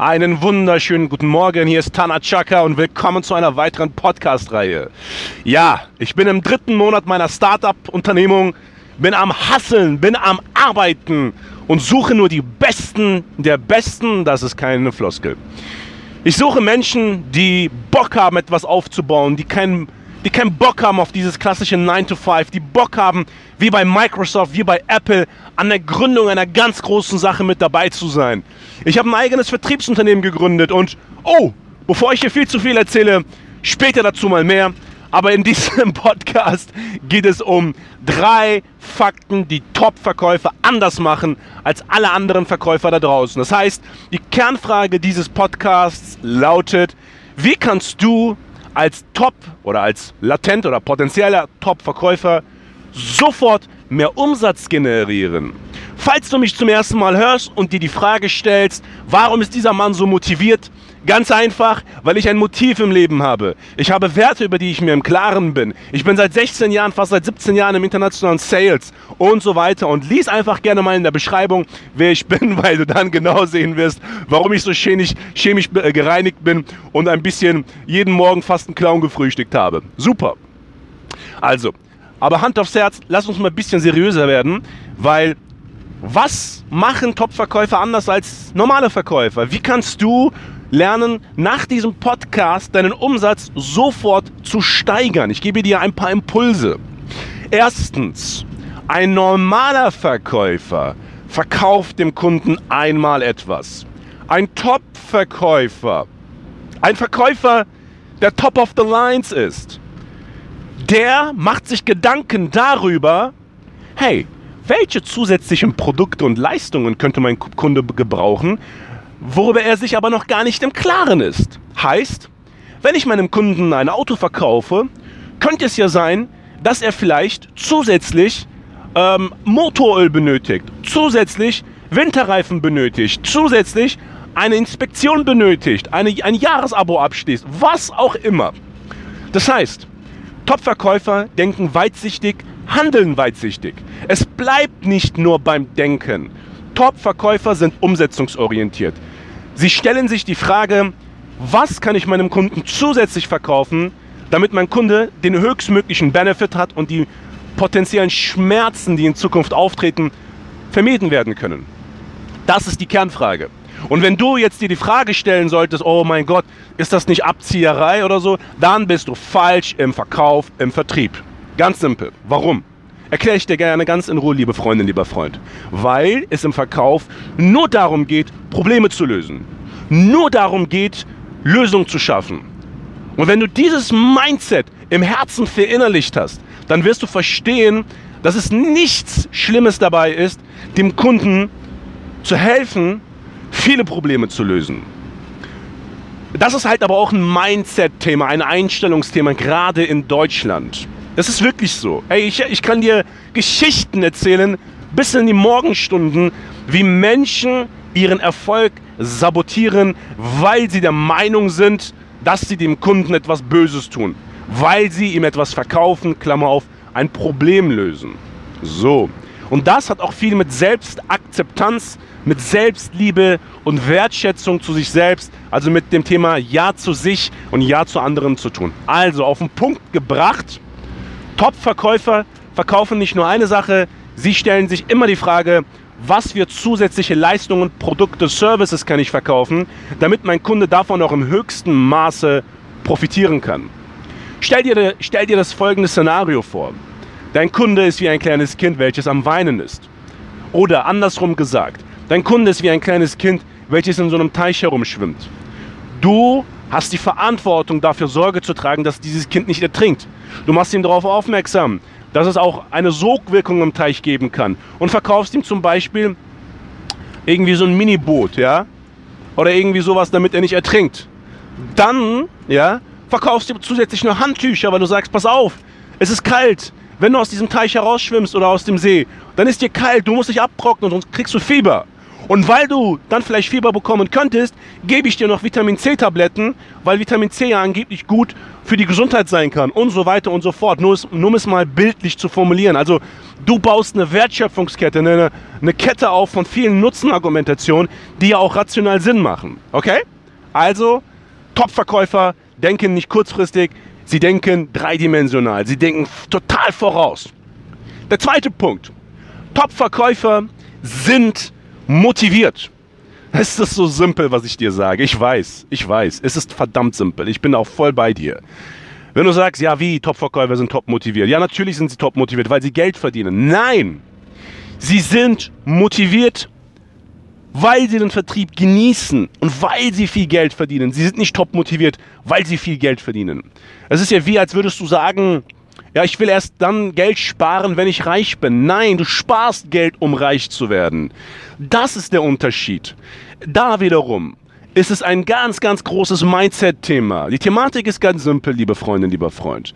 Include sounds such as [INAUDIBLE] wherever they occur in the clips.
Einen wunderschönen guten Morgen, hier ist Tana Chaka und willkommen zu einer weiteren Podcast-Reihe. Ja, ich bin im dritten Monat meiner Startup-Unternehmung, bin am Hasseln, bin am Arbeiten und suche nur die Besten der Besten, das ist keine Floskel. Ich suche Menschen, die Bock haben, etwas aufzubauen, die keinen die keinen Bock haben auf dieses klassische 9 to 5, die Bock haben, wie bei Microsoft, wie bei Apple, an der Gründung einer ganz großen Sache mit dabei zu sein. Ich habe ein eigenes Vertriebsunternehmen gegründet und, oh, bevor ich hier viel zu viel erzähle, später dazu mal mehr. Aber in [LAUGHS] diesem Podcast geht es um drei Fakten, die Top-Verkäufer anders machen als alle anderen Verkäufer da draußen. Das heißt, die Kernfrage dieses Podcasts lautet, wie kannst du als Top oder als latent oder potenzieller Top-Verkäufer sofort mehr Umsatz generieren. Falls du mich zum ersten Mal hörst und dir die Frage stellst, warum ist dieser Mann so motiviert, Ganz einfach, weil ich ein Motiv im Leben habe. Ich habe Werte, über die ich mir im Klaren bin. Ich bin seit 16 Jahren, fast seit 17 Jahren im internationalen Sales und so weiter. Und lies einfach gerne mal in der Beschreibung, wer ich bin, [LAUGHS] weil du dann genau sehen wirst, warum ich so chemisch, chemisch äh, gereinigt bin und ein bisschen jeden Morgen fast einen Clown gefrühstückt habe. Super. Also, aber Hand aufs Herz, lass uns mal ein bisschen seriöser werden, weil was machen Top-Verkäufer anders als normale Verkäufer? Wie kannst du lernen, nach diesem Podcast deinen Umsatz sofort zu steigern. Ich gebe dir ein paar Impulse. Erstens, ein normaler Verkäufer verkauft dem Kunden einmal etwas. Ein Top-Verkäufer, ein Verkäufer, der Top of the Lines ist, der macht sich Gedanken darüber, hey, welche zusätzlichen Produkte und Leistungen könnte mein Kunde gebrauchen, worüber er sich aber noch gar nicht im Klaren ist. Heißt, wenn ich meinem Kunden ein Auto verkaufe, könnte es ja sein, dass er vielleicht zusätzlich ähm, Motoröl benötigt, zusätzlich Winterreifen benötigt, zusätzlich eine Inspektion benötigt, eine, ein Jahresabo abschließt, was auch immer. Das heißt, Top-Verkäufer denken weitsichtig, handeln weitsichtig. Es bleibt nicht nur beim Denken. Top-Verkäufer sind umsetzungsorientiert. Sie stellen sich die Frage, was kann ich meinem Kunden zusätzlich verkaufen, damit mein Kunde den höchstmöglichen Benefit hat und die potenziellen Schmerzen, die in Zukunft auftreten, vermieden werden können. Das ist die Kernfrage. Und wenn du jetzt dir die Frage stellen solltest, oh mein Gott, ist das nicht Abzieherei oder so, dann bist du falsch im Verkauf, im Vertrieb. Ganz simpel. Warum? Erkläre ich dir gerne ganz in Ruhe, liebe Freundin, lieber Freund. Weil es im Verkauf nur darum geht, Probleme zu lösen. Nur darum geht, Lösungen zu schaffen. Und wenn du dieses Mindset im Herzen verinnerlicht hast, dann wirst du verstehen, dass es nichts Schlimmes dabei ist, dem Kunden zu helfen, viele Probleme zu lösen. Das ist halt aber auch ein Mindset-Thema, ein Einstellungsthema, gerade in Deutschland. Das ist wirklich so. Ey, ich, ich kann dir Geschichten erzählen, bis in die Morgenstunden, wie Menschen ihren Erfolg sabotieren, weil sie der Meinung sind, dass sie dem Kunden etwas Böses tun. Weil sie ihm etwas verkaufen, Klammer auf, ein Problem lösen. So. Und das hat auch viel mit Selbstakzeptanz, mit Selbstliebe und Wertschätzung zu sich selbst, also mit dem Thema Ja zu sich und Ja zu anderen zu tun. Also auf den Punkt gebracht, Top-Verkäufer verkaufen nicht nur eine Sache, sie stellen sich immer die Frage, was für zusätzliche Leistungen, Produkte, Services kann ich verkaufen, damit mein Kunde davon auch im höchsten Maße profitieren kann. Stell dir, stell dir das folgende Szenario vor. Dein Kunde ist wie ein kleines Kind, welches am Weinen ist. Oder andersrum gesagt, dein Kunde ist wie ein kleines Kind, welches in so einem Teich herumschwimmt. Du hast die Verantwortung dafür Sorge zu tragen, dass dieses Kind nicht ertrinkt. Du machst ihm darauf aufmerksam, dass es auch eine Sogwirkung im Teich geben kann und verkaufst ihm zum Beispiel irgendwie so ein Miniboot, ja, oder irgendwie sowas, damit er nicht ertrinkt. Dann, ja, verkaufst du zusätzlich noch Handtücher, weil du sagst, pass auf, es ist kalt. Wenn du aus diesem Teich herausschwimmst oder aus dem See, dann ist dir kalt, du musst dich abtrocknen, sonst kriegst du Fieber. Und weil du dann vielleicht Fieber bekommen könntest, gebe ich dir noch Vitamin C-Tabletten, weil Vitamin C ja angeblich gut für die Gesundheit sein kann und so weiter und so fort. Nur, nur um es mal bildlich zu formulieren. Also du baust eine Wertschöpfungskette, eine, eine Kette auf von vielen Nutzenargumentationen, die ja auch rational Sinn machen. Okay? Also, Top-Verkäufer denken nicht kurzfristig, sie denken dreidimensional, sie denken total voraus. Der zweite Punkt. Top-Verkäufer sind motiviert. Es ist so simpel, was ich dir sage. Ich weiß, ich weiß. Es ist verdammt simpel. Ich bin auch voll bei dir. Wenn du sagst, ja, wie Top-Verkäufer sind top motiviert. Ja, natürlich sind sie top motiviert, weil sie Geld verdienen. Nein! Sie sind motiviert, weil sie den Vertrieb genießen und weil sie viel Geld verdienen. Sie sind nicht top motiviert, weil sie viel Geld verdienen. Es ist ja wie, als würdest du sagen, ja, ich will erst dann Geld sparen, wenn ich reich bin. Nein, du sparst Geld, um reich zu werden. Das ist der Unterschied. Da wiederum ist es ein ganz, ganz großes Mindset-Thema. Die Thematik ist ganz simpel, liebe Freundin, lieber Freund.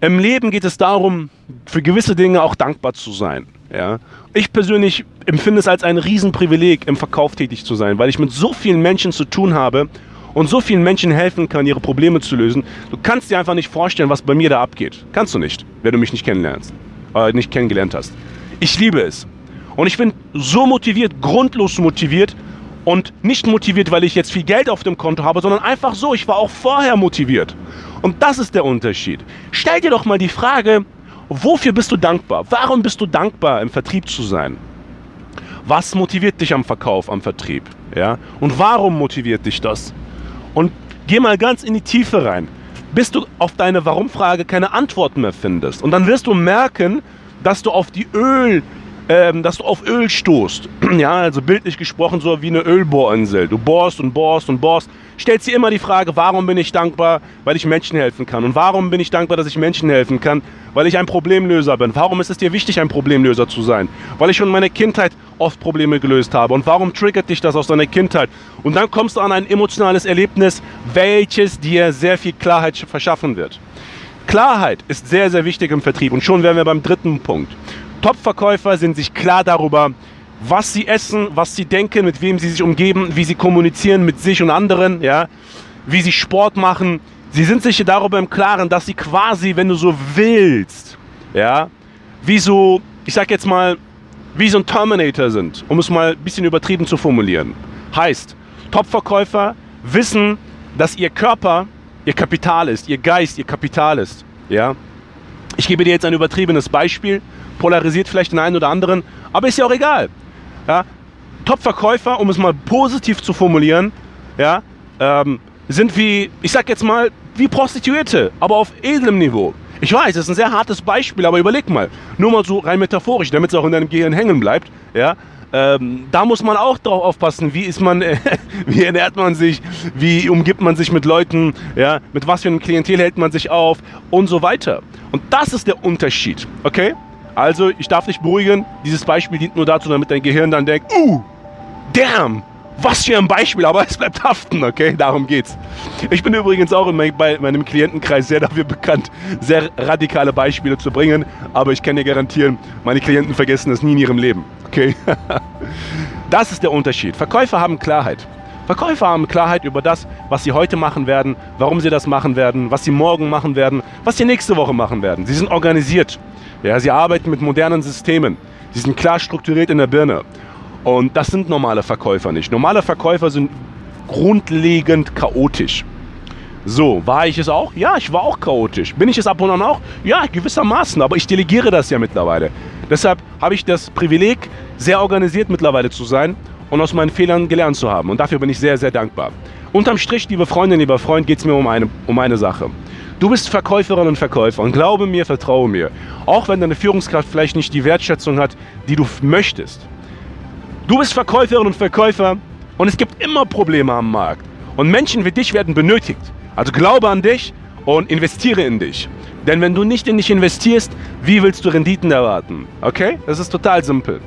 Im Leben geht es darum, für gewisse Dinge auch dankbar zu sein. Ja? Ich persönlich empfinde es als ein Riesenprivileg, im Verkauf tätig zu sein, weil ich mit so vielen Menschen zu tun habe und so vielen Menschen helfen kann, ihre Probleme zu lösen. Du kannst dir einfach nicht vorstellen, was bei mir da abgeht. Kannst du nicht, wenn du mich nicht kennenlernst, äh, nicht kennengelernt hast. Ich liebe es. Und ich bin so motiviert, grundlos motiviert und nicht motiviert, weil ich jetzt viel Geld auf dem Konto habe, sondern einfach so, ich war auch vorher motiviert. Und das ist der Unterschied. Stell dir doch mal die Frage, wofür bist du dankbar? Warum bist du dankbar, im Vertrieb zu sein? Was motiviert dich am Verkauf, am Vertrieb? Ja? Und warum motiviert dich das? Und geh mal ganz in die Tiefe rein, bis du auf deine Warum-Frage keine Antworten mehr findest. Und dann wirst du merken, dass du auf die Öl, ähm, dass du auf Öl stoßt. [CLEARS THROAT] ja, also bildlich gesprochen so wie eine Ölbohrinsel. Du bohrst und bohrst und bohrst stellt sie immer die Frage, warum bin ich dankbar, weil ich Menschen helfen kann? Und warum bin ich dankbar, dass ich Menschen helfen kann? Weil ich ein Problemlöser bin. Warum ist es dir wichtig, ein Problemlöser zu sein? Weil ich schon in meiner Kindheit oft Probleme gelöst habe. Und warum triggert dich das aus deiner Kindheit? Und dann kommst du an ein emotionales Erlebnis, welches dir sehr viel Klarheit verschaffen wird. Klarheit ist sehr, sehr wichtig im Vertrieb. Und schon wären wir beim dritten Punkt. Top-Verkäufer sind sich klar darüber, was sie essen, was sie denken, mit wem sie sich umgeben, wie sie kommunizieren mit sich und anderen, ja, wie sie Sport machen. Sie sind sich darüber im Klaren, dass sie quasi, wenn du so willst, ja, wie so, ich sag jetzt mal, wie so ein Terminator sind, um es mal ein bisschen übertrieben zu formulieren. Heißt, Topverkäufer wissen, dass ihr Körper ihr Kapital ist, ihr Geist ihr Kapital ist, ja. Ich gebe dir jetzt ein übertriebenes Beispiel, polarisiert vielleicht den einen oder anderen, aber ist ja auch egal. Ja? Top-Verkäufer, um es mal positiv zu formulieren, ja, ähm, sind wie, ich sag jetzt mal, wie Prostituierte, aber auf edlem Niveau. Ich weiß, das ist ein sehr hartes Beispiel, aber überleg mal, nur mal so rein metaphorisch, damit es auch in deinem Gehirn hängen bleibt, ja, ähm, da muss man auch drauf aufpassen, wie ist man, äh, [LAUGHS] wie ernährt man sich, wie umgibt man sich mit Leuten, ja, mit was für einem Klientel hält man sich auf und so weiter. Und das ist der Unterschied, okay? Also, ich darf dich beruhigen, dieses Beispiel dient nur dazu, damit dein Gehirn dann denkt, uh, damn, was für ein Beispiel, aber es bleibt haften, okay? Darum geht's. Ich bin übrigens auch mein, bei meinem Klientenkreis sehr dafür bekannt, sehr radikale Beispiele zu bringen, aber ich kann dir garantieren, meine Klienten vergessen das nie in ihrem Leben, okay? [LAUGHS] Das ist der Unterschied. Verkäufer haben Klarheit. Verkäufer haben Klarheit über das, was sie heute machen werden, warum sie das machen werden, was sie morgen machen werden, was sie nächste Woche machen werden. Sie sind organisiert. Ja, sie arbeiten mit modernen Systemen. Sie sind klar strukturiert in der Birne. Und das sind normale Verkäufer nicht. Normale Verkäufer sind grundlegend chaotisch. So, war ich es auch? Ja, ich war auch chaotisch. Bin ich es ab und an auch? Ja, gewissermaßen, aber ich delegiere das ja mittlerweile. Deshalb habe ich das Privileg, sehr organisiert mittlerweile zu sein und aus meinen Fehlern gelernt zu haben. Und dafür bin ich sehr, sehr dankbar. Unterm Strich, liebe Freundin, lieber Freund, geht es mir um eine, um eine Sache. Du bist Verkäuferin und Verkäufer und glaube mir, vertraue mir. Auch wenn deine Führungskraft vielleicht nicht die Wertschätzung hat, die du möchtest. Du bist Verkäuferin und Verkäufer und es gibt immer Probleme am Markt. Und Menschen wie dich werden benötigt. Also glaube an dich und investiere in dich. Denn wenn du nicht in dich investierst, wie willst du Renditen erwarten? Okay? Das ist total simpel.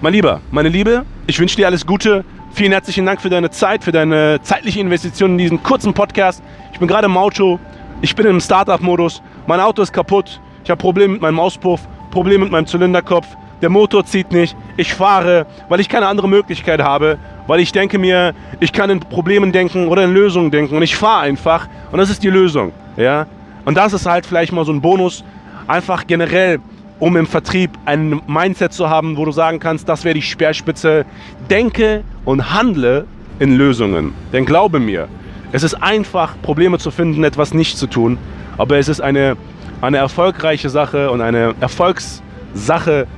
Mein Lieber, meine Liebe, ich wünsche dir alles Gute. Vielen herzlichen Dank für deine Zeit, für deine zeitliche Investition in diesen kurzen Podcast. Ich bin gerade im Auto, ich bin im Startup-Modus, mein Auto ist kaputt, ich habe Probleme mit meinem Auspuff, Probleme mit meinem Zylinderkopf, der Motor zieht nicht, ich fahre, weil ich keine andere Möglichkeit habe, weil ich denke mir, ich kann in Problemen denken oder in Lösungen denken. Und ich fahre einfach. Und das ist die Lösung. Ja? Und das ist halt vielleicht mal so ein Bonus, einfach generell, um im Vertrieb ein Mindset zu haben, wo du sagen kannst, das wäre die Speerspitze. Denke und handle in Lösungen. Denn glaube mir, es ist einfach, Probleme zu finden, etwas nicht zu tun, aber es ist eine, eine erfolgreiche Sache und eine Erfolgssache,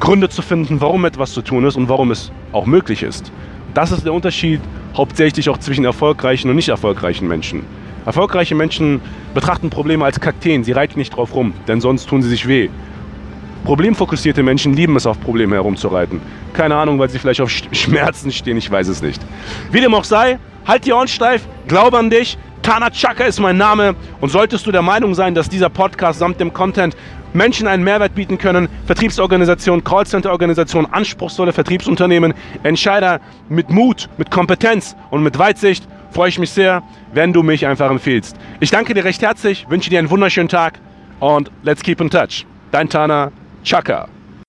Gründe zu finden, warum etwas zu tun ist und warum es auch möglich ist. Das ist der Unterschied hauptsächlich auch zwischen erfolgreichen und nicht erfolgreichen Menschen. Erfolgreiche Menschen betrachten Probleme als Kakteen, sie reiten nicht drauf rum, denn sonst tun sie sich weh. Problemfokussierte Menschen lieben es, auf Probleme herumzureiten. Keine Ahnung, weil sie vielleicht auf Schmerzen stehen, ich weiß es nicht. Wie dem auch sei, halt die Ohren steif, glaube an dich. Tana Chaka ist mein Name und solltest du der Meinung sein, dass dieser Podcast samt dem Content Menschen einen Mehrwert bieten können, Vertriebsorganisationen, Callcenter-Organisationen, anspruchsvolle Vertriebsunternehmen, Entscheider mit Mut, mit Kompetenz und mit Weitsicht, freue ich mich sehr, wenn du mich einfach empfiehlst. Ich danke dir recht herzlich, wünsche dir einen wunderschönen Tag und let's keep in touch. Dein Tana Chaka.